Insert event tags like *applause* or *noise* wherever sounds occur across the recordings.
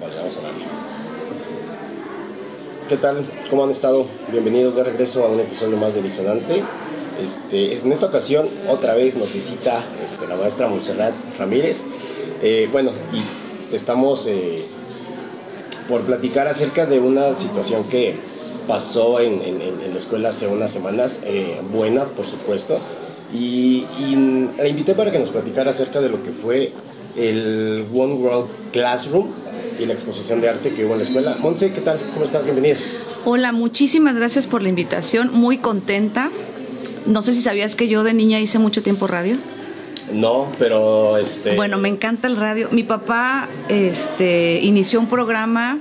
Vale, vamos a darle. ¿Qué tal? ¿Cómo han estado? Bienvenidos de regreso a un episodio más de Disonante. Este, en esta ocasión, otra vez nos visita este, la maestra Monserrat Ramírez. Eh, bueno, y estamos eh, por platicar acerca de una situación que pasó en, la escuela hace unas semanas, eh, buena, por supuesto, y, y la invité para que nos platicara acerca de lo que fue el One World Classroom y la exposición de arte que hubo en la escuela. Monse, ¿qué tal? ¿Cómo estás? Bienvenida. Hola, muchísimas gracias por la invitación. Muy contenta. No sé si sabías que yo de niña hice mucho tiempo radio. No, pero este. Bueno, me encanta el radio. Mi papá, este, inició un programa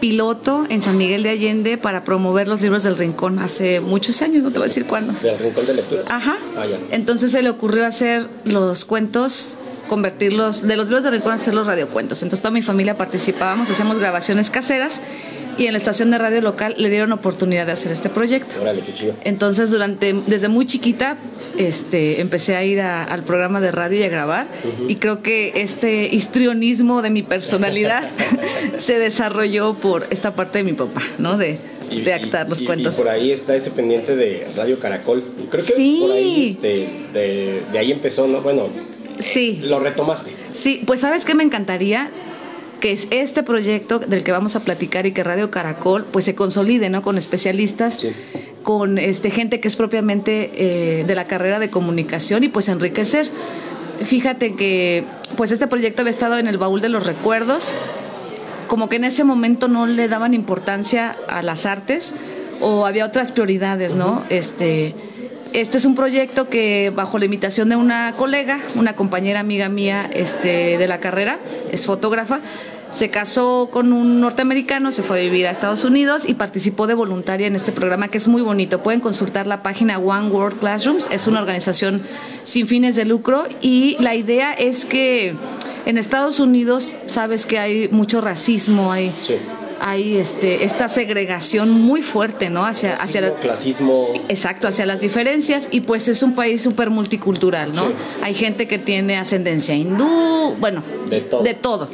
piloto en San Miguel de Allende para promover los libros del Rincón hace muchos años, no te voy a decir cuándo. ¿Del Rincón de Lectura? Ajá. Ah, ya. Entonces se le ocurrió hacer los cuentos convertirlos, de los libros de rincón hacer los radiocuentos. Entonces toda mi familia participábamos, hacemos grabaciones caseras y en la estación de radio local le dieron oportunidad de hacer este proyecto. Órale, qué chido. Entonces durante, desde muy chiquita este, empecé a ir al programa de radio y a grabar y creo que este histrionismo de mi personalidad *laughs* se desarrolló por esta parte de mi papá, ¿no? De, de actar los cuentos. Y por ahí está ese pendiente de Radio Caracol. Creo que sí. por ahí este, de, de, ahí empezó, ¿no? Bueno, Sí. Lo retomaste. Sí, pues sabes que me encantaría que es este proyecto del que vamos a platicar y que Radio Caracol pues se consolide, ¿no? Con especialistas, con este gente que es propiamente eh, de la carrera de comunicación y pues enriquecer. Fíjate que pues este proyecto había estado en el baúl de los recuerdos, como que en ese momento no le daban importancia a las artes o había otras prioridades, ¿no? Este este es un proyecto que bajo la invitación de una colega, una compañera amiga mía este, de la carrera, es fotógrafa, se casó con un norteamericano, se fue a vivir a Estados Unidos y participó de voluntaria en este programa que es muy bonito. Pueden consultar la página One World Classrooms, es una organización sin fines de lucro y la idea es que en Estados Unidos sabes que hay mucho racismo, hay hay este, esta segregación muy fuerte, ¿no? Hacia, hacia el clasismo. Exacto, hacia las diferencias y pues es un país súper multicultural, ¿no? Hay gente que tiene ascendencia hindú, bueno, De todo. De todo.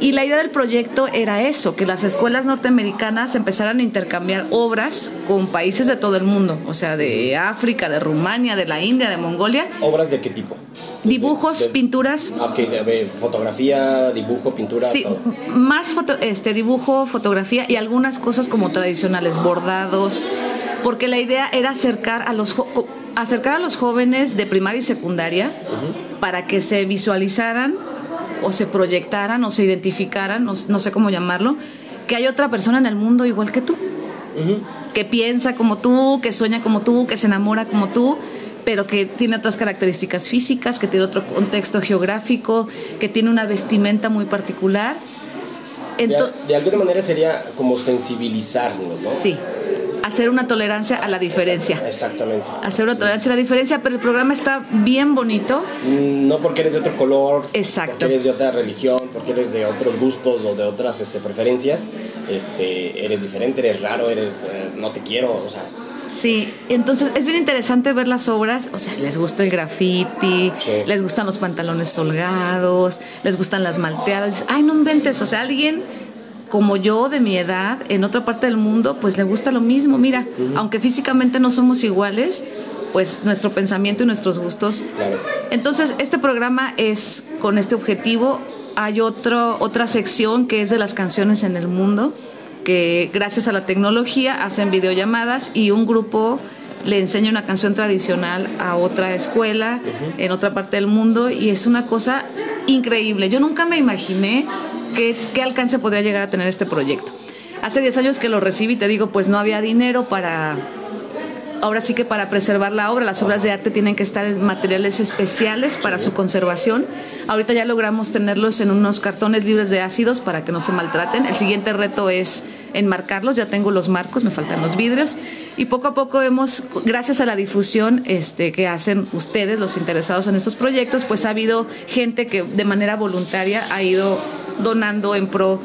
Y la idea del proyecto era eso, que las escuelas norteamericanas empezaran a intercambiar obras con países de todo el mundo, o sea, de África, de Rumania, de la India, de Mongolia. ¿Obras de qué tipo? Dibujos, pinturas. Ok, fotografía, dibujo, pintura. Sí, más foto, este, dibujo, fotografía y algunas cosas como tradicionales, bordados, porque la idea era acercar a los acercar a los jóvenes de primaria y secundaria para que se visualizaran o se proyectaran o se identificaran, no, sé cómo llamarlo, que hay otra persona en el mundo igual que tú, que piensa como tú, que sueña como tú, que se enamora como tú, pero que tiene otras características físicas, que tiene otro contexto geográfico, que tiene una vestimenta muy particular. de, alguna manera sería como sensibilizarnos, ¿no? Sí hacer una tolerancia a la diferencia. Exactamente. Hacer una tolerancia a la diferencia, pero el programa está bien bonito. Mm, no porque eres de otro color, Exacto. porque eres de otra religión, porque eres de otros gustos o de otras este, preferencias, este, eres diferente, eres raro, eres eh, no te quiero, o sea. Sí, entonces es bien interesante ver las obras, o sea, les gusta el graffiti, les gustan los pantalones holgados, les gustan las malteadas, ay, no inventes, o sea, alguien como yo de mi edad, en otra parte del mundo, pues le gusta lo mismo. Mira, aunque físicamente no somos iguales, pues nuestro pensamiento y nuestros gustos. Entonces, este programa es con este objetivo. Hay otro, otra sección que es de las canciones en el mundo, que gracias a la tecnología hacen videollamadas y un grupo le enseña una canción tradicional a otra escuela en otra parte del mundo y es una cosa increíble. Yo nunca me imaginé qué, alcance podría llegar a tener este proyecto. Hace 10 años que lo recibí, te digo, pues no había dinero para ahora sí que para preservar la obra, las obras de arte tienen que estar en materiales especiales para su conservación. Ahorita ya logramos tenerlos en unos cartones libres de ácidos para que no se maltraten. El siguiente reto es enmarcarlos, ya tengo los marcos, me faltan los vidrios y poco a poco hemos, gracias a la difusión este, que hacen ustedes, los interesados en estos proyectos, pues ha habido gente que de manera voluntaria ha ido donando en pro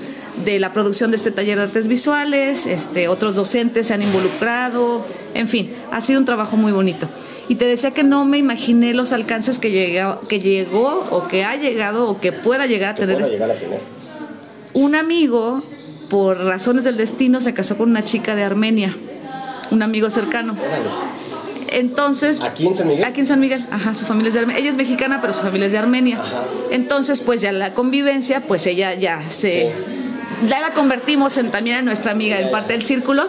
de la producción de este taller de artes visuales, este, otros docentes se han involucrado, en fin, ha sido un trabajo muy bonito. Y te decía que no me imaginé los alcances que, llegó, que llegó o que ha llegado o que pueda llegar a tener. Pueda llegar a tener. un amigo, por razones del destino, se casó con una chica de Armenia, un amigo cercano. Entonces, ¿Aquí en San Miguel? Aquí en San Miguel, ajá, su familia es de Armenia. Ella es mexicana, pero su familia es de Armenia. Entonces, pues ya la convivencia, pues ella ya se... Ya la convertimos en, también en nuestra amiga, en parte del círculo.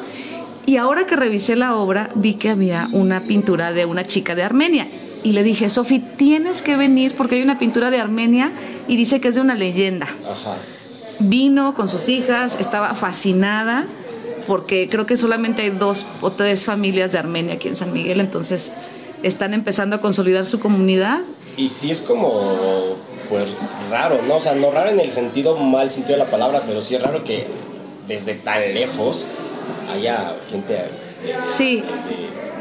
Y ahora que revisé la obra, vi que había una pintura de una chica de Armenia. Y le dije, Sofi, tienes que venir porque hay una pintura de Armenia y dice que es de una leyenda. Ajá. Vino con sus hijas, estaba fascinada porque creo que solamente hay dos o tres familias de Armenia aquí en San Miguel, entonces están empezando a consolidar su comunidad. Y sí es como, pues raro, ¿no? O sea, no raro en el sentido mal sentido de la palabra, pero sí es raro que desde tan lejos haya gente... sí,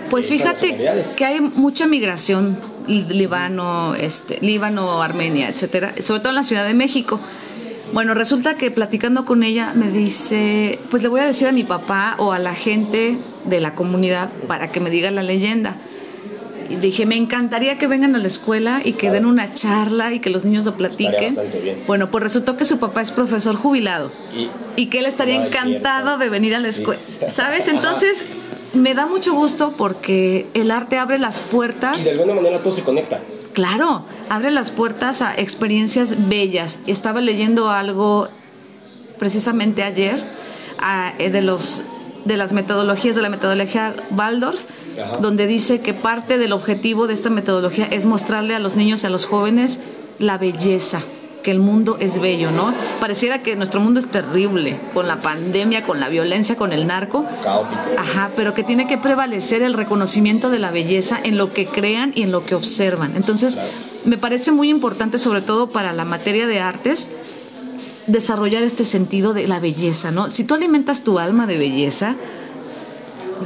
pues fíjate que hay mucha migración, Líbano, este, Líbano, Armenia, etcétera, sobre todo en la Ciudad de México. Bueno, resulta que platicando con ella me dice, pues le voy a decir a mi papá o a la gente de la comunidad para que me diga la leyenda. Y dije, me encantaría que vengan a la escuela y que den una charla y que los niños lo platiquen. Bueno, pues resultó que su papá es profesor jubilado y, que él estaría encantado de venir a la escuela. ¿Sabes? Entonces, me da mucho gusto porque el arte abre las puertas. Y de alguna manera todo se conecta. Claro, abre las puertas a experiencias bellas. Estaba leyendo algo precisamente ayer eh, de los de las metodologías de la metodología Waldorf, donde dice que parte del objetivo de esta metodología es mostrarle a los niños y a los jóvenes la belleza que el mundo es bello, ¿no? Pareciera que nuestro mundo es terrible, con la pandemia, con la violencia, con el narco. Caótico. Ajá, pero que tiene que prevalecer el reconocimiento de la belleza en lo que crean y en lo que observan. Entonces, me parece muy importante, sobre todo para la materia de artes, desarrollar este sentido de la belleza, ¿no? Si tú alimentas tu alma de belleza,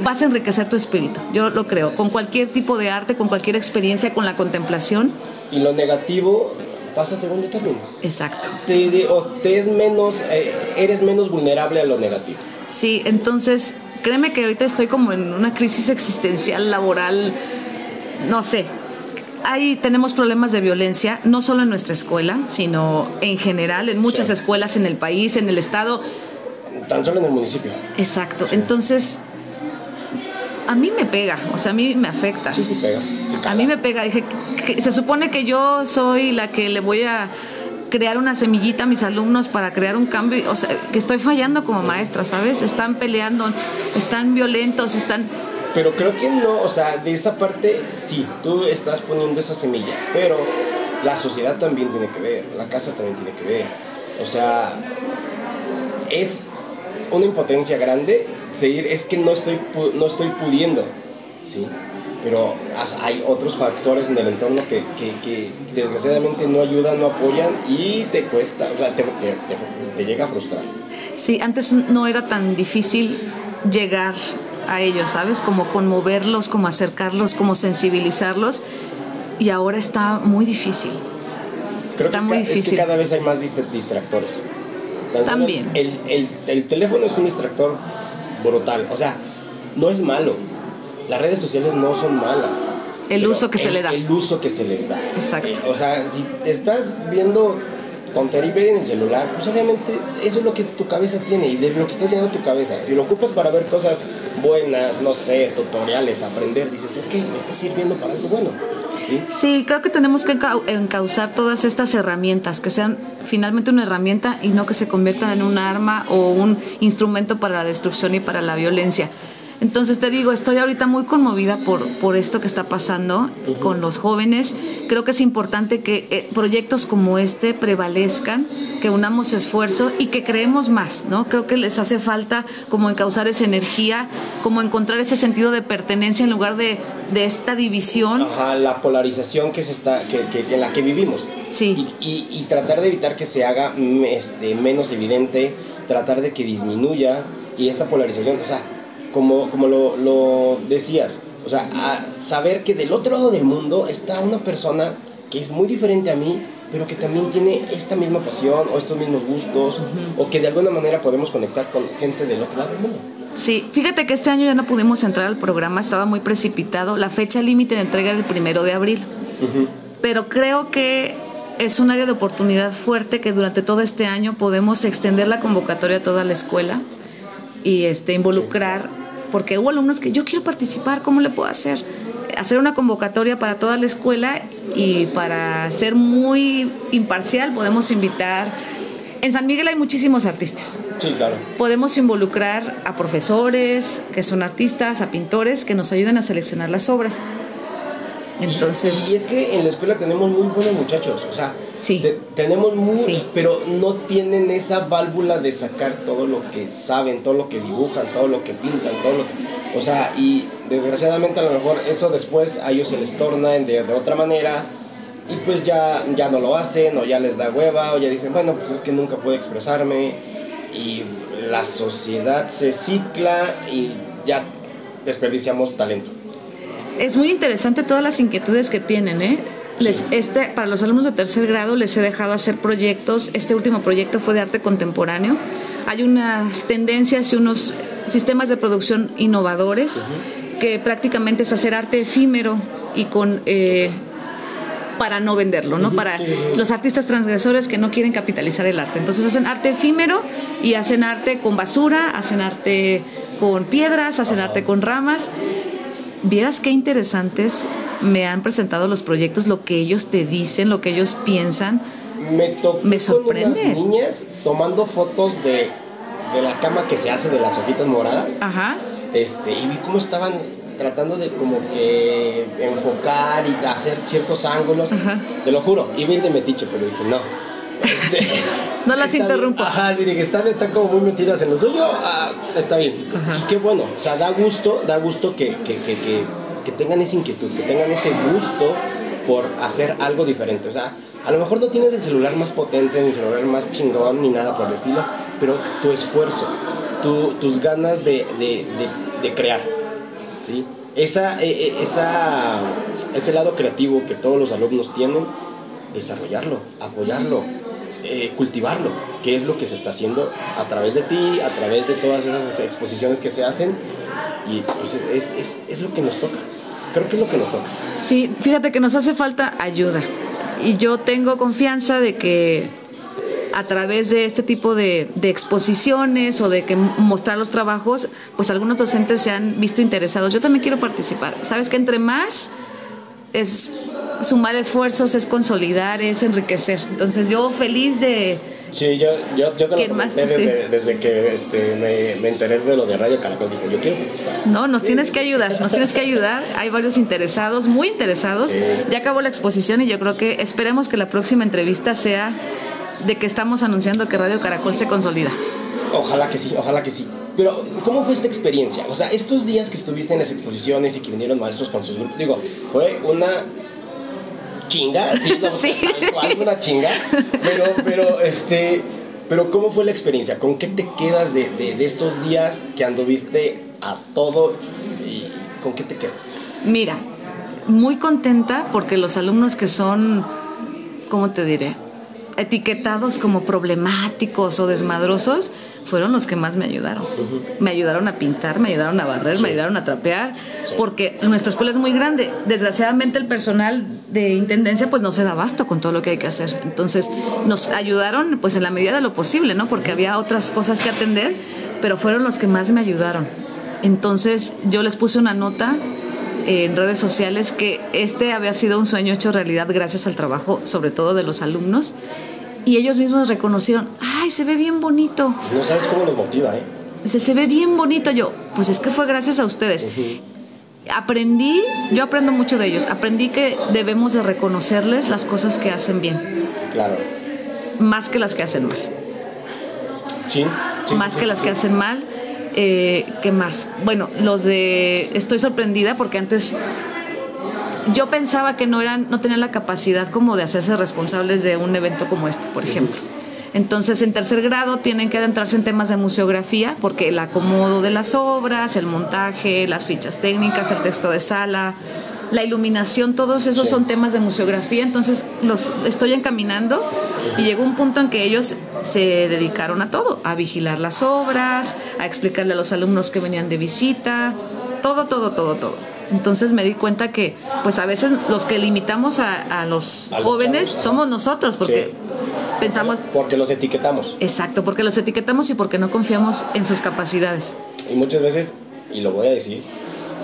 vas a enriquecer tu espíritu, yo lo creo, con cualquier tipo de arte, con cualquier experiencia, con la contemplación. Y lo negativo pasa a segundo término. Exacto. Te, o te es menos, eh, eres menos vulnerable a lo negativo. Sí, entonces créeme que ahorita estoy como en una crisis existencial, laboral, no sé. Ahí tenemos problemas de violencia, no solo en nuestra escuela, sino en general, en muchas escuelas en el país, en el estado. Tan solo en el municipio. Exacto. Entonces, a mí me pega, o sea, a mí me afecta. Sí, sí pega. a mí me pega. Dije, que se supone que yo soy la que le voy a crear una semillita a mis alumnos para crear un cambio, o sea, que estoy fallando como maestra, ¿sabes? Están peleando, están violentos, están... Pero creo que no, o sea, de esa parte sí, tú estás poniendo esa semilla, pero la sociedad también tiene que ver, la casa también tiene que ver. O sea, es una impotencia grande seguir, es que no estoy, no estoy pudiendo, ¿sí? Pero hay otros factores en el entorno que, que, desgraciadamente no ayudan, no apoyan y te cuesta, o sea, te, te, llega a frustrar. Sí, antes no era tan difícil llegar a ellos, ¿sabes? Como conmoverlos, como acercarlos, como sensibilizarlos. Y ahora está muy difícil. está muy difícil. Es que cada vez hay más distractores. También. El, el, el, teléfono es un distractor brutal. O sea, no es malo. Las redes sociales no son malas. El uso que se le da. El uso que se les da. Exacto. o sea, si estás viendo tontería en el celular, pues obviamente eso es lo que tu cabeza tiene y de lo que estás llenando tu cabeza. Si lo ocupas para ver cosas buenas, no sé, tutoriales, aprender, dices, ok, me está sirviendo para algo bueno. ¿sí? creo que tenemos que encauzar todas estas herramientas, que sean finalmente una herramienta y no que se conviertan en un arma o un instrumento para la destrucción y para la violencia. Entonces te digo, estoy ahorita muy conmovida por, por esto que está pasando con los jóvenes. Creo que es importante que eh, proyectos como este prevalezcan, que unamos esfuerzo y que creemos más, ¿no? Creo que les hace falta como encauzar esa energía, como encontrar ese sentido de pertenencia en lugar de, de esta división. Ajá, la polarización que se está, que, que en la que vivimos. Sí. Y, y, tratar de evitar que se haga mm, este, menos evidente, tratar de que disminuya y esta polarización, o sea, como, como lo, lo decías, o sea, saber que del otro lado del mundo está una persona que es muy diferente a mí, pero que también tiene esta misma pasión o estos mismos gustos, o que de alguna manera podemos conectar con gente del otro lado del mundo. Sí, fíjate que este año ya no pudimos entrar al programa, estaba muy precipitado. La fecha límite de entrega era el primero de abril. Pero creo que es un área de oportunidad fuerte que durante todo este año podemos extender la convocatoria a toda la escuela y este, involucrar, porque hubo alumnos que yo quiero participar, ¿cómo le puedo hacer? Hacer una convocatoria para toda la escuela y para ser muy imparcial podemos invitar en San Miguel hay muchísimos artistas. Sí, claro. Podemos involucrar a profesores que son artistas, a pintores que nos ayuden a seleccionar las obras. Entonces. Y, es que en la escuela tenemos muy buenos muchachos, o sea, tenemos muy, pero no tienen esa válvula de sacar todo lo que saben, todo lo que dibujan, todo lo que pintan, todo lo que, o sea, y desgraciadamente a lo mejor eso después a ellos se les torna de, de otra manera y pues ya, ya no lo hacen o ya les da hueva o ya dicen, bueno, pues es que nunca puedo expresarme y la sociedad se cicla y ya desperdiciamos talento. Es muy interesante todas las inquietudes que tienen, ¿eh? Les, este, para los alumnos de tercer grado les he dejado hacer proyectos. Este último proyecto fue de arte contemporáneo. Hay unas tendencias y unos sistemas de producción innovadores que prácticamente es hacer arte efímero y con eh, para no venderlo, ¿no? Para los artistas transgresores que no quieren capitalizar el arte. Entonces hacen arte efímero y hacen arte con basura, hacen arte con piedras, hacen arte con ramas. Vieras qué interesantes me han presentado los proyectos, lo que ellos te dicen, lo que ellos piensan. Me, me sorprende. Con unas niñas tomando fotos de, de la cama que se hace de las hojitas moradas. Ajá. Este, y vi cómo estaban tratando de como que enfocar y hacer ciertos ángulos. Te lo juro, iba a ir de metiche, pero dije, no. Este, *laughs* no las interrumpo. Ajá, sí, que están, están como muy metidas en lo suyo, ah, está bien. Y qué bueno, o sea, da gusto, da gusto que, que, que, que, que tengan esa inquietud, que tengan ese gusto por hacer algo diferente. O sea, a lo mejor no tienes el celular más potente, ni el celular más chingón, ni nada por el estilo, pero tu esfuerzo, tu, tus ganas de, de, de, crear, ¿sí? Esa, e, e, esa, ese lado creativo que todos los alumnos tienen, desarrollarlo, apoyarlo, eh, cultivarlo, que es lo que se está haciendo a través de ti, a través de todas esas exposiciones que se hacen, y pues es, es, es lo que nos toca. Creo es lo que nos toca. Sí, fíjate que nos hace falta ayuda. Y yo tengo confianza de que a través de este tipo de, exposiciones o de que mostrar los trabajos, pues algunos docentes se han visto interesados. Yo también quiero participar. Sabes que entre más es sumar esfuerzos, es consolidar, es enriquecer. Entonces yo feliz de... Sí, yo, yo, yo te lo más, desde, desde, que este, me, me, enteré de lo de Radio Caracol, dije, yo quiero participar. No, nos tienes que ayudar, nos tienes que ayudar. Hay varios interesados, muy interesados. Ya acabó la exposición y yo creo que esperemos que la próxima entrevista sea de que estamos anunciando que Radio Caracol se consolida. Ojalá que sí, ojalá que sí. Pero, ¿cómo fue esta experiencia? O sea, estos días que estuviste en las exposiciones y que vinieron maestros con sus grupos, digo, fue una chinga, *laughs* sí, algo, una chinga, pero, pero, este, pero ¿cómo fue la experiencia? ¿Con qué te quedas de, de, estos días que anduviste a todo y con qué te quedas? Mira, muy contenta porque los alumnos que son, ¿cómo te diré? Etiquetados como problemáticos o desmadrosos fueron los que más me ayudaron. Me ayudaron a pintar, me ayudaron a barrer, me ayudaron a trapear, porque nuestra escuela es muy grande. Desgraciadamente el personal de intendencia pues no se da abasto con todo lo que hay que hacer. Entonces nos ayudaron pues en la medida de lo posible, ¿no? Porque había otras cosas que atender, pero fueron los que más me ayudaron. Entonces yo les puse una nota en redes sociales que este había sido un sueño hecho realidad gracias al trabajo, sobre todo de los alumnos, y ellos mismos reconocieron, ay, se ve bien bonito. No sabes cómo los motiva, ¿eh? Se, se ve bien bonito yo, pues es que fue gracias a ustedes. Aprendí, yo aprendo mucho de ellos, aprendí que debemos de reconocerles las cosas que hacen bien. Claro. Más que las que hacen mal. Sí. más que las que hacen mal. Eh, ¿Qué más? Bueno, los de... Estoy sorprendida porque antes yo pensaba que no eran, no tenían la capacidad como de hacerse responsables de un evento como este, por ejemplo. Entonces, en tercer grado tienen que adentrarse en temas de museografía, porque el acomodo de las obras, el montaje, las fichas técnicas, el texto de sala, la iluminación, todos esos son temas de museografía. Entonces, los estoy encaminando y llegó un punto en que ellos se dedicaron a todo, a vigilar las obras, a explicarle a los alumnos que venían de visita, todo, todo, todo, todo. Entonces me di cuenta que, pues a veces los que limitamos a, los jóvenes somos nosotros, porque pensamos... Porque los etiquetamos. Exacto, porque los etiquetamos y porque no confiamos en sus capacidades. Y muchas veces, y lo voy a decir,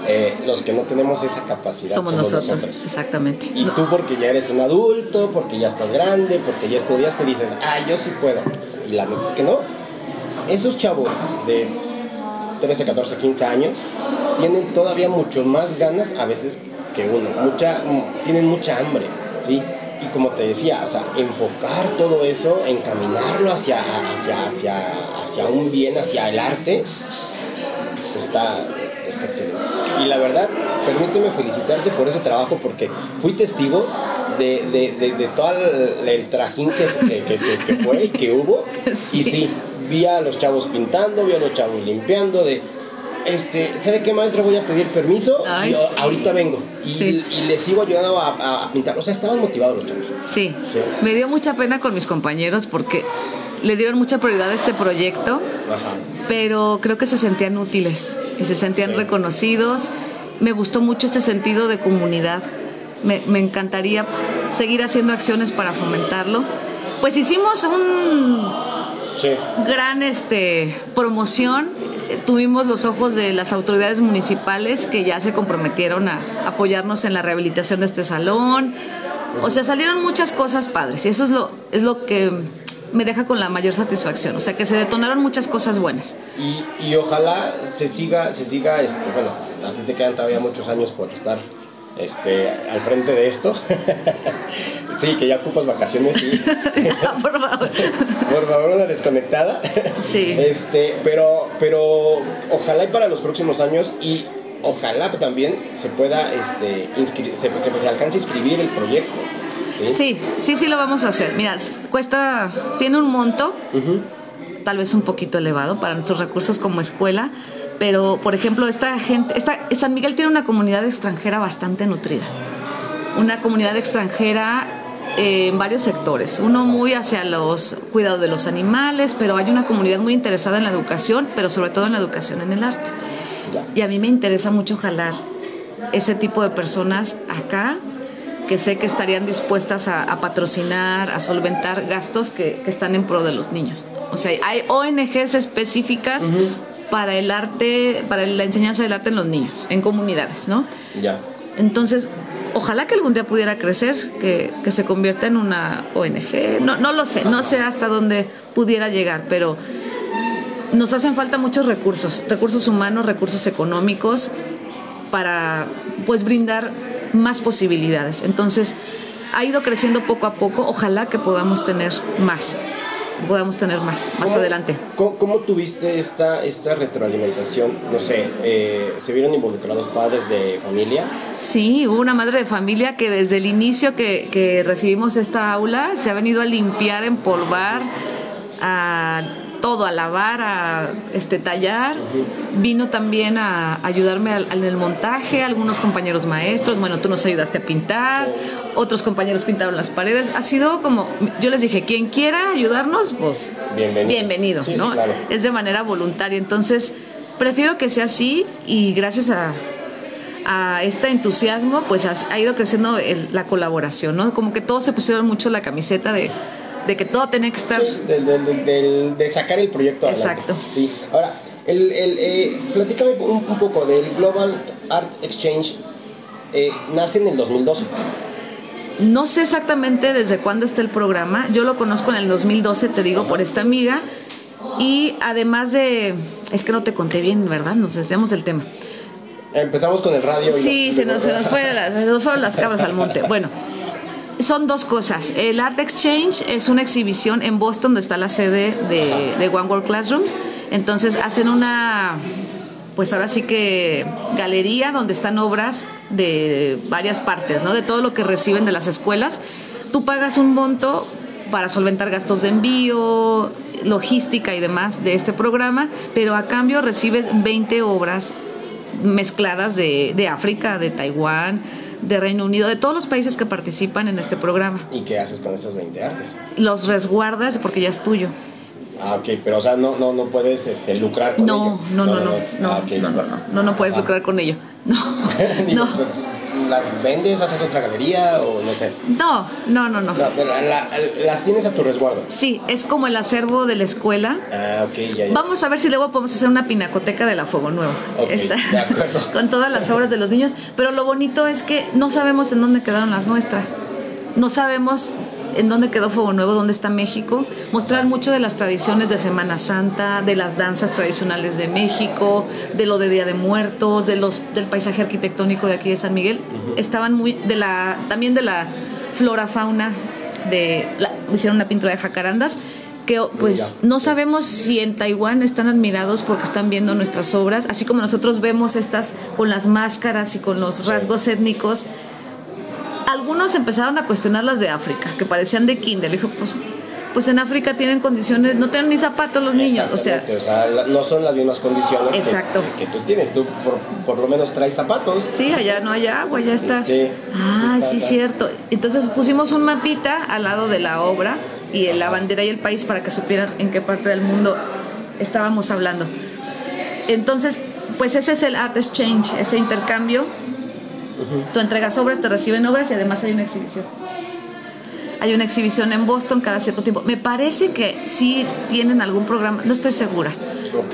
eh, los que no tenemos esa capacidad somos, nosotros, exactamente. Y tú porque ya eres un adulto, porque ya estás grande, porque ya estudiaste, dices, ah, yo sí puedo. Y la verdad es que no. Esos chavos de 13, 14, 15 años tienen todavía mucho más ganas a veces que uno. Mucha, tienen mucha hambre, ¿sí? Y como te decía, o sea, enfocar todo eso, encaminarlo hacia, hacia, hacia, hacia un bien, hacia el arte, está, está excelente. Y la verdad, permíteme felicitarte por ese trabajo porque fui testigo de, de, de, todo el, trajín que, que, que, fue y que hubo. Y *laughs* sí, vi a los chavos pintando, vi a los chavos limpiando, de este, ¿sabe qué maestra? Voy a pedir permiso y ahorita vengo. Y, les sigo ayudando a, pintar. O sea, estaban motivados los chavos. Sí. Me dio mucha pena con mis compañeros porque le dieron mucha prioridad a este proyecto, pero creo que se sentían útiles y se sentían reconocidos. Me gustó mucho este sentido de comunidad. Me, me encantaría seguir haciendo acciones para fomentarlo. Pues hicimos un gran este, promoción. Tuvimos los ojos de las autoridades municipales que ya se comprometieron a apoyarnos en la rehabilitación de este salón. O sea, salieron muchas cosas padres y eso es lo, es lo que me deja con la mayor satisfacción. O sea, que se detonaron muchas cosas buenas. Y, y ojalá se siga, se siga, este, bueno, a ti te quedan todavía muchos años por estar este, al frente de esto. *laughs* sí, que ya ocupas vacaciones, sí. *laughs* por favor. por favor, una desconectada. Sí. Este, pero, pero ojalá y para los próximos años y ojalá también se pueda, este, se, se, alcance a inscribir el proyecto. ¿sí? ¿sí? sí, lo vamos a hacer. Mira, cuesta, tiene un monto, tal vez un poquito elevado para nuestros recursos como escuela, pero por ejemplo, esta gente, esta, San Miguel tiene una comunidad extranjera bastante nutrida, una comunidad extranjera eh, en varios sectores, uno muy hacia los cuidados de los animales, pero hay una comunidad muy interesada en la educación, pero sobre todo en la educación en el arte. Y a mí me interesa mucho jalar ese tipo de personas acá que sé que estarían dispuestas a, patrocinar, a solventar gastos que, están en pro de los niños. O sea, hay ONGs específicas para el arte, para la enseñanza del arte en los niños, en comunidades, ¿no? Ya. Entonces, ojalá que algún día pudiera crecer, que, se convierta en una ONG. No, no lo sé, no sé hasta dónde pudiera llegar, pero nos hacen falta muchos recursos, recursos humanos, recursos económicos, para pues brindar más posibilidades. Entonces, ha ido creciendo poco a poco, ojalá que podamos tener más podamos tener más, más adelante. ¿cómo, tuviste esta, esta retroalimentación? No sé, eh, ¿se vieron involucrados padres de familia? Sí, hubo una madre de familia que desde el inicio que, que recibimos esta aula se ha venido a limpiar, empolvar, a todo, a lavar, a este, tallar. Vino también a ayudarme en el montaje, algunos compañeros maestros, bueno, tú nos ayudaste a pintar, otros compañeros pintaron las paredes. Ha sido como, yo les dije, quien quiera ayudarnos, pues bienvenido, ¿no? Es de manera voluntaria. Entonces, prefiero que sea así y gracias a, a este entusiasmo, pues ha, ido creciendo la colaboración, ¿no? Como que todos se pusieron mucho la camiseta de de que todo tenía que estar... de, sacar el proyecto adelante. Exacto. Sí. Ahora, el, el eh, platícame un, poco del Global Art Exchange. Eh, nace en el 2012. No sé exactamente desde cuándo está el programa. Yo lo conozco en el 2012, te digo, por esta amiga. Y además de... Es que no te conté bien, ¿verdad? Nos decíamos el tema. Empezamos con el radio. sí, se, nos, se, nos fue se nos fueron las cabras al monte. Bueno, son dos cosas. El Art Exchange es una exhibición en Boston, donde está la sede de, One World Classrooms. Entonces hacen una, pues ahora sí que galería donde están obras de varias partes, ¿no? De todo lo que reciben de las escuelas. Tú pagas un monto para solventar gastos de envío, logística y demás de este programa, pero a cambio recibes 20 obras mezcladas de, de África, de Taiwán, de Reino Unido, de todos los países que participan en este programa. ¿Y qué haces con esas 20 artes? Los resguardas porque ya es tuyo. Ah, ok, pero o sea, no, no, no puedes este, lucrar con no, ello. No, no, no, no, no, Ah, no, no, no, no, no, no puedes Ah. lucrar con ello. *laughs* No, *laughs* no, ¿Las vendes, haces otra galería o no sé? no, no, no, no. No, pero la- la- las tienes a tu resguardo. Sí, es como el acervo de la escuela. Ah, ok, ya, ya. Vamos a ver si luego podemos hacer una pinacoteca de la Fuego Nuevo. Ok, de acuerdo. *laughs* con todas las obras de los niños. Pero lo bonito es que no sabemos en dónde quedaron las nuestras. No sabemos en dónde quedó Fuego Nuevo, dónde está México. Mostrar mucho de las tradiciones de Semana Santa, de las danzas tradicionales de México, de lo de Día de Muertos, de los del paisaje arquitectónico de aquí de San Miguel. Estaban muy de la también de la flora fauna de la- hicieron una pintura de jacarandas que pues no sabemos si en Taiwán están admirados porque están viendo nuestras obras, así como nosotros vemos estas con las máscaras y con los rasgos étnicos. Algunos empezaron a cuestionar las de África, que parecían de kinder. Le dijo, pues, pues en África tienen condiciones, no tienen ni zapatos los niños, o sea, o sea, no son las mismas condiciones que- Exacto. Que, que tú tienes. Tú por, por lo menos traes zapatos. sí, allá no hay agua, ya está. Sí. Ah, Está- sí, está. cierto. Entonces pusimos un mapita al lado de la obra y la bandera y el país para que supieran en qué parte del mundo estábamos hablando. Entonces, pues ese es el Art Exchange, ese intercambio. Tú entregas obras, te reciben obras y además hay una exhibición. Hay una exhibición en Boston cada cierto tiempo. Me parece que sí tienen algún programa, no estoy segura,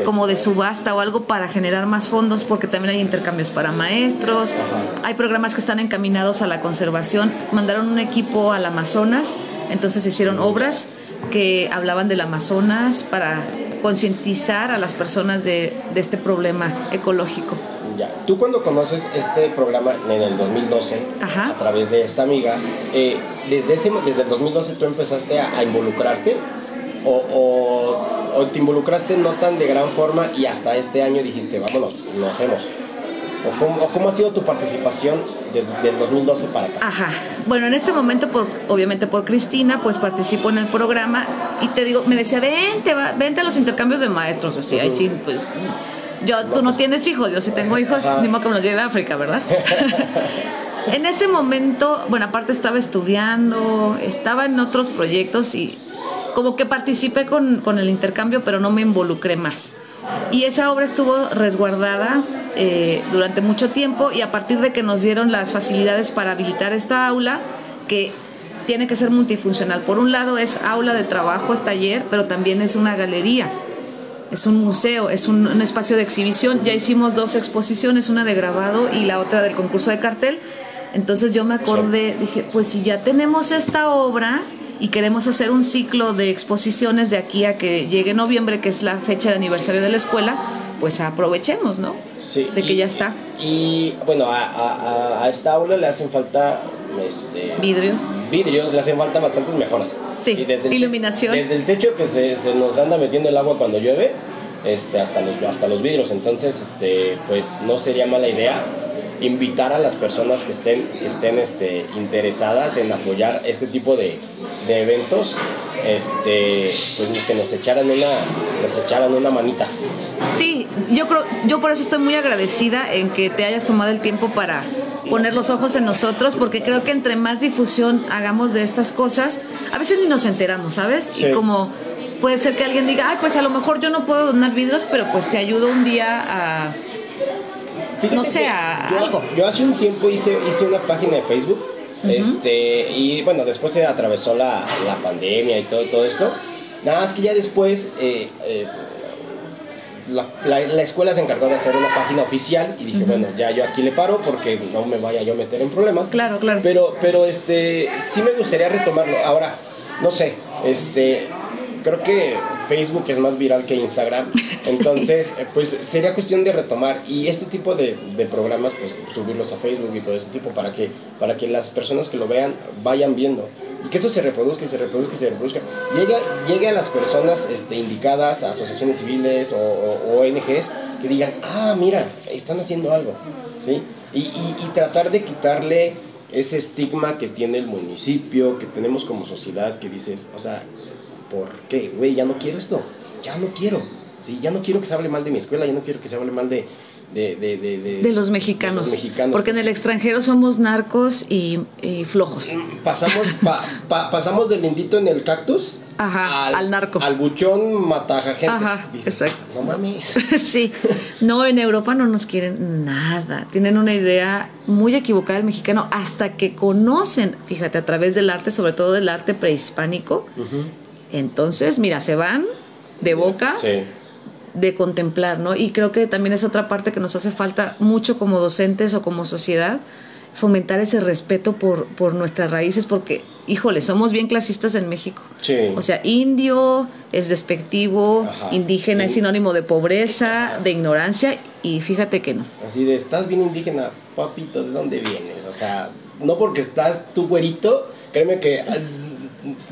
como de subasta o algo para generar más fondos, porque también hay intercambios para maestros. Hay programas que están encaminados a la conservación. Mandaron un equipo al Amazonas, entonces hicieron obras que hablaban del Amazonas para concientizar a las personas de, de este problema ecológico. Ya. Tú cuando conoces este programa en el 2012, Ajá. a través de esta amiga, eh, desde, ese, desde el 2012 tú empezaste a, a involucrarte o, o- o te involucraste no tan de gran forma y hasta este año dijiste, vámonos, lo hacemos. ¿O cómo, o cómo ha sido tu participación desde el 2012 para acá? Ajá. Bueno, en este momento, por, obviamente por Cristina, pues participo en el programa y te digo, me decía, vente, va- vente a los intercambios de maestros. O sea, ahí sí, pues, yo, tú no tienes hijos, yo sí tengo hijos, ni modo que me los lleve a África, ¿verdad? *laughs* en ese momento, bueno, aparte estaba estudiando, estaba en otros proyectos y como que participé con, con el intercambio, pero no me involucré más. Y esa obra estuvo resguardada eh, durante mucho tiempo y a partir de que nos dieron las facilidades para habilitar esta aula, que tiene que ser multifuncional. Por un lado es aula de trabajo, es taller, pero también es una galería, es un museo, es un, un espacio de exhibición. Ya hicimos dos exposiciones, una de grabado y la otra del concurso de cartel. Entonces yo me acordé, dije, pues si ya tenemos esta obra y queremos hacer un ciclo de exposiciones de aquí a que llegue noviembre, que es la fecha de aniversario de la escuela, pues aprovechemos, ¿no? Sí, de que y- ya está. Y bueno, a, a- a- esta aula le hacen falta este, Vidrios. vidrios, le hacen falta bastantes mejoras. Sí, Y desde el- iluminación. desde el techo que se, se nos anda metiendo el agua cuando llueve, este, hasta los hasta los vidrios. Entonces, este, pues no sería mala idea invitar a las personas que estén que estén este, interesadas en apoyar este tipo de, de eventos, este, pues que nos echaran una nos echaran una manita. Yo creo, yo por eso estoy muy agradecida en que te hayas tomado el tiempo para poner los ojos en nosotros, porque creo que entre más difusión hagamos de estas cosas, a veces ni nos enteramos, ¿sabes? Sí. Y como puede ser que alguien diga, ay, pues a lo mejor yo no puedo donar vidrios, pero pues te ayudo un día a... Fíjate No sé, a- yo, algo. yo hace un tiempo hice, hice una página de Facebook, este, y bueno, después se atravesó la, la pandemia y todo, todo esto. Nada más que ya después eh, eh, la, la- la escuela se encargó de hacer una página oficial y dije, bueno, ya yo aquí le paro porque no me vaya yo a meter en problemas. Claro, claro. Pero, pero este, sí me gustaría retomarlo. Ahora, no sé, este, creo que Facebook es más viral que Instagram. *laughs* Entonces, eh, pues sería cuestión de retomar y este tipo de, de programas, pues subirlos a Facebook y todo ese tipo para que, para que las personas que lo vean vayan viendo. Y que eso se reproduzca y se reproduzca y se reproduzca. Llegue, llegue a las personas este, indicadas, a asociaciones civiles o, o- o ONGs, que digan, ah, mira, están haciendo algo. ¿Sí? Y, y- y tratar de quitarle ese estigma que tiene el municipio, que tenemos como sociedad, que dices, o sea, ¿por qué? Güey, ya no quiero esto, ya no quiero. ¿sí? Ya no quiero que se hable mal de mi escuela, ya no quiero que se hable mal de, de, de, de, de los, mexicanos, Porque en el extranjero somos narcos y, flojos. Mm, pasamos, pasamos del lindito en el cactus al, narco. Al buchón mataja gente. Ajá, exacto. No mames. *laughs* sí. No, en Europa no nos quieren nada. Tienen una idea muy equivocada del mexicano hasta que conocen, fíjate, a través del arte, sobre todo del arte prehispánico. Entonces, mira, se van de boca. de contemplar, ¿no? Y creo que también es otra parte que nos hace falta mucho como docentes o como sociedad, fomentar ese respeto por, por nuestras raíces, porque, híjole, somos bien clasistas en México. O sea, indio es despectivo, indígena es sinónimo de pobreza, de ignorancia, y fíjate que no. Así de, estás bien indígena, papito, ¿de dónde vienes? O sea, no porque estás tu güerito, créeme que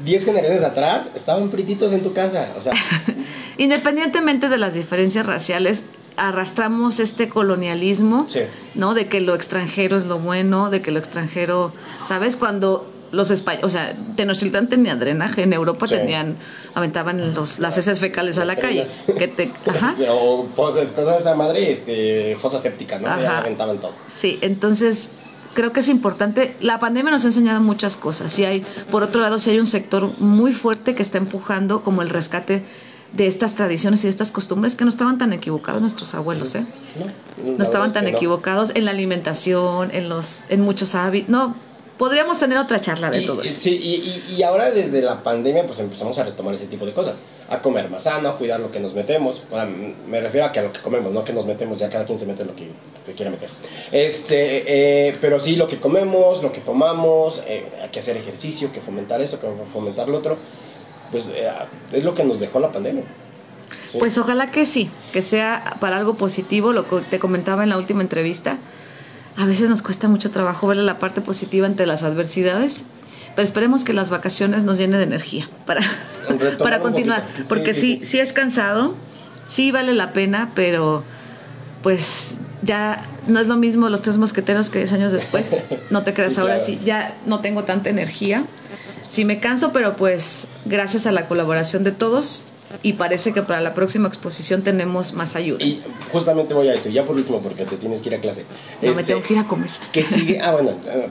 10 generaciones atrás estaban prititos en tu casa. O sea. *laughs* Independientemente de las diferencias raciales, arrastramos este colonialismo, ¿no? De que lo extranjero es lo bueno, de que lo extranjero, ¿sabes? Cuando los españoles, o sea, Tenochtitlán tenía drenaje, en Europa tenían, aventaban los, las heces fecales a la calle. Que te, *laughs* ajá. O cosas de esta madre, este, fosa séptica, ¿no? aventaban todo. Sí, entonces creo que es importante. La pandemia nos ha enseñado muchas cosas. Y hay, por otro lado, si hay un sector muy fuerte que está empujando como el rescate de estas tradiciones y de estas costumbres que no estaban tan equivocados nuestros abuelos, ¿eh? No, estaban tan equivocados en la alimentación, en los, en muchos hábitos, no, podríamos tener otra charla de todo eso. Sí, y, y, ahora desde la pandemia pues empezamos a retomar ese tipo de cosas, a comer más sano, a cuidar lo que nos metemos, me refiero a que a lo que comemos, no que nos metemos, ya cada quien se mete lo que se quiere meter. Este, eh, pero sí lo que comemos, lo que tomamos, eh, hay que hacer ejercicio, que fomentar eso, que fomentar lo otro pues eh, es lo que nos dejó la pandemia. Pues ojalá que sí, que sea para algo positivo, lo que te comentaba en la última entrevista. A veces nos cuesta mucho trabajo ver la parte positiva ante las adversidades, pero esperemos que las vacaciones nos llenen de energía para, *laughs* para continuar, porque sí, sí, es cansado, sí vale la pena, pero pues ya no es lo mismo los tres mosqueteros que 10 años después, no te *laughs* creas, ahora sí, ya no tengo tanta energía. Sí me canso, pero pues gracias a la colaboración de todos y parece que para la próxima exposición tenemos más ayuda. Y justamente voy a decir, ya por último, porque te tienes que ir a clase. No, me este, tengo que ir a comer. ¿Qué sigue? *laughs* Ah, bueno, eh,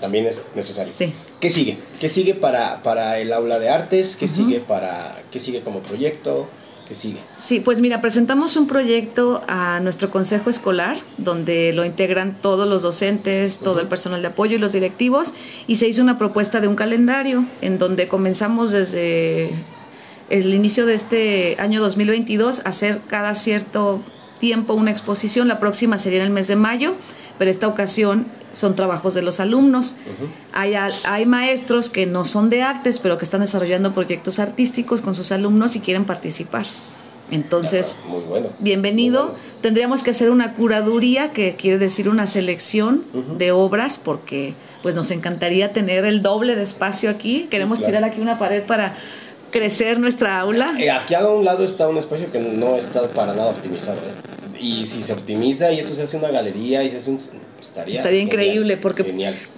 también es necesario. Sí. ¿Qué sigue? ¿Qué sigue para, para el aula de artes? ¿Qué sigue para qué sigue como proyecto? sigue? Sí, pues mira, presentamos un proyecto a nuestro consejo escolar, donde lo integran todos los docentes, todo el personal de apoyo y los directivos, y se hizo una propuesta de un calendario en donde comenzamos desde el inicio de este año 2022 a hacer cada cierto tiempo una exposición, la próxima sería en el mes de mayo, pero esta ocasión son trabajos de los alumnos. hay, hay, maestros que no son de artes, pero que están desarrollando proyectos artísticos con sus alumnos y quieren participar. Entonces, bienvenido. Tendríamos que hacer una curaduría, que quiere decir una selección de obras, porque pues nos encantaría tener el doble de espacio aquí. Queremos tirar aquí una pared para crecer nuestra aula. Eh, aquí a un lado está un espacio que no está para nada optimizado. ¿eh? y si se optimiza y eso se hace una galería y se hace un... Estaría, estaría increíble porque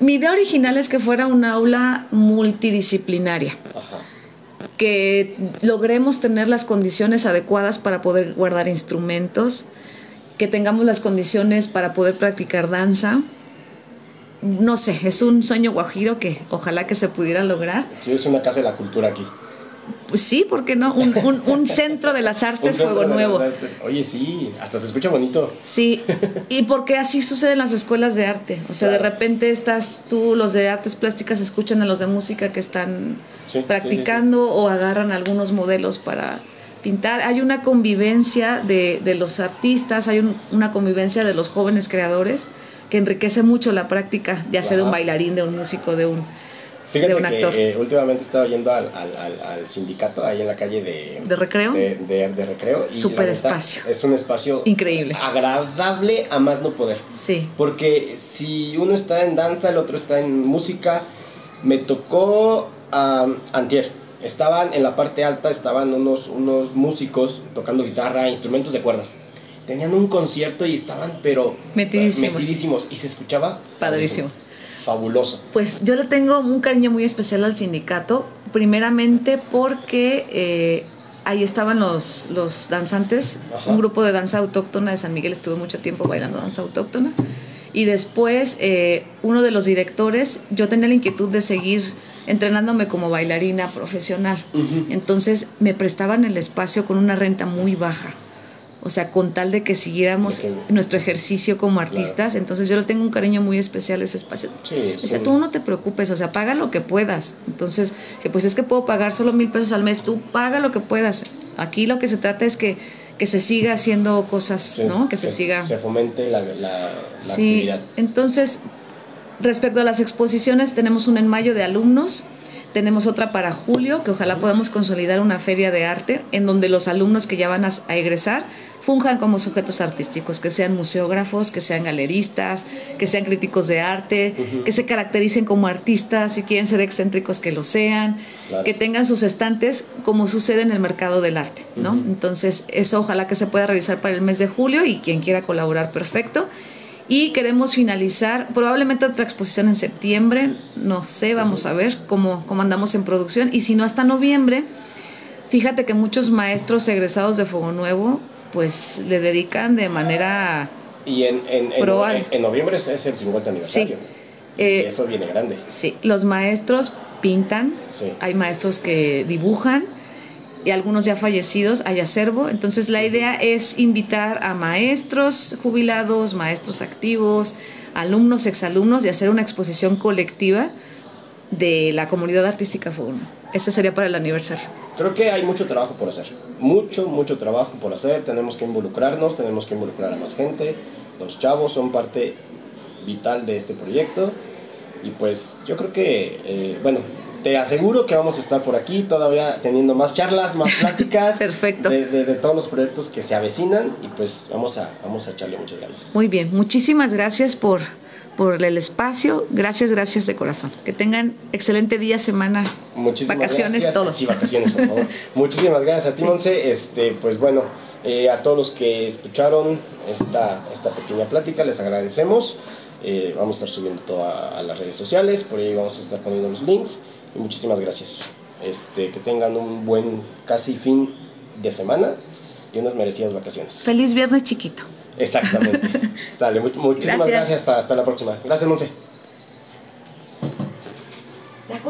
mi idea original es que fuera un aula multidisciplinaria. Que logremos tener las condiciones adecuadas para poder guardar instrumentos, que tengamos las condiciones para poder practicar danza. No sé, es un sueño guajiro que ojalá que se pudiera lograr. Es una casa de la cultura aquí. Pues sí, ¿por qué no? Un, un, centro de las artes *laughs* Fuego Nuevo. Oye, sí, hasta se escucha bonito. Sí, y porque así sucede en las escuelas de arte. O sea, de repente estás tú, los de artes plásticas, escuchan a los de música que están practicando o agarran algunos modelos para pintar. Hay una convivencia de, de los artistas, hay una convivencia de los jóvenes creadores que enriquece mucho la práctica, ya sea de un bailarín, de un músico, de un Fíjate que eh, últimamente estaba yendo al, al, sindicato ahí en la calle de... ¿De recreo? De, de, recreo. Super espacio. Es un espacio... Increíble. Agradable a más no poder. Sí. Porque si uno está en danza, el otro está en música. Me tocó antier. Estaban en la parte alta, estaban unos, unos músicos tocando guitarra, instrumentos de cuerdas tenían un concierto y estaban pero metidísimos, metidísimos y se escuchaba padrísimo Pues yo le tengo un cariño muy especial al sindicato, primeramente porque eh, ahí estaban los, los danzantes, un grupo de danza autóctona de San Miguel, estuve mucho tiempo bailando danza autóctona. Y después, eh, uno de los directores, yo tenía la inquietud de seguir entrenándome como bailarina profesional. Entonces me prestaban el espacio con una renta muy baja. O sea, con tal de que siguiéramos nuestro ejercicio como artistas, entonces yo le tengo un cariño muy especial a ese espacio. Sí, o sea, tú no te preocupes, o sea, paga lo que puedas. Entonces, que pues es que puedo pagar solo mil pesos al mes, tú paga lo que puedas. Aquí lo que se trata es que, que se siga haciendo cosas, ¿no? Que se siga... Se fomente la, la, sí. actividad. Entonces, respecto a las exposiciones, tenemos una en mayo de alumnos, tenemos otra para julio, que ojalá podamos consolidar una feria de arte en donde los alumnos que ya van a, egresar funjan como sujetos artísticos, que sean museógrafos, que sean galeristas, que sean críticos de arte, que se caractericen como artistas, si quieren ser excéntricos que lo sean, que tengan sus estantes como sucede en el mercado del arte, ¿no? Entonces, eso ojalá que se pueda revisar para el mes de julio y quien quiera colaborar, perfecto y queremos finalizar probablemente otra exposición en septiembre, no sé, vamos a ver cómo, cómo andamos en producción y si no hasta noviembre, fíjate que muchos maestros egresados de Fuego Nuevo pues le dedican de manera... Y en, en, en, noviembre es el 50 aniversario. Sí. Eh, eso viene grande. Sí, los maestros pintan, hay maestros que dibujan, y algunos ya fallecidos hay acervo. Entonces la idea es invitar a maestros jubilados, maestros activos, alumnos, exalumnos y hacer una exposición colectiva de la comunidad artística Fogón. Este sería para el aniversario. Creo que hay mucho trabajo por hacer, mucho, mucho trabajo por hacer. Tenemos que involucrarnos, tenemos que involucrar a más gente. Los chavos son parte vital de este proyecto. Y pues yo creo que, eh, bueno, te aseguro que vamos a estar por aquí todavía teniendo más charlas, más *laughs* pláticas. Perfecto. De, todos los proyectos que se avecinan y pues vamos a, vamos a echarle muchas ganas. Muy bien, muchísimas gracias por, por el espacio. Gracias, gracias de corazón. Que tengan excelente día, semana, Muchísimas vacaciones, gracias. todo. Sí, vacaciones, por favor. *laughs* Muchísimas gracias a ti, Monse. Este, pues bueno, eh, a todos los que escucharon esta, esta pequeña plática, les agradecemos. Eh, vamos a estar subiendo todo a, las redes sociales, por ahí vamos a estar poniendo los links. Y muchísimas gracias. Este, que tengan un buen casi fin de semana y unas merecidas vacaciones. Feliz viernes chiquito. Exactamente. *laughs* Dale, muchísimas gracias. Hasta, hasta la próxima. Gracias, Monse.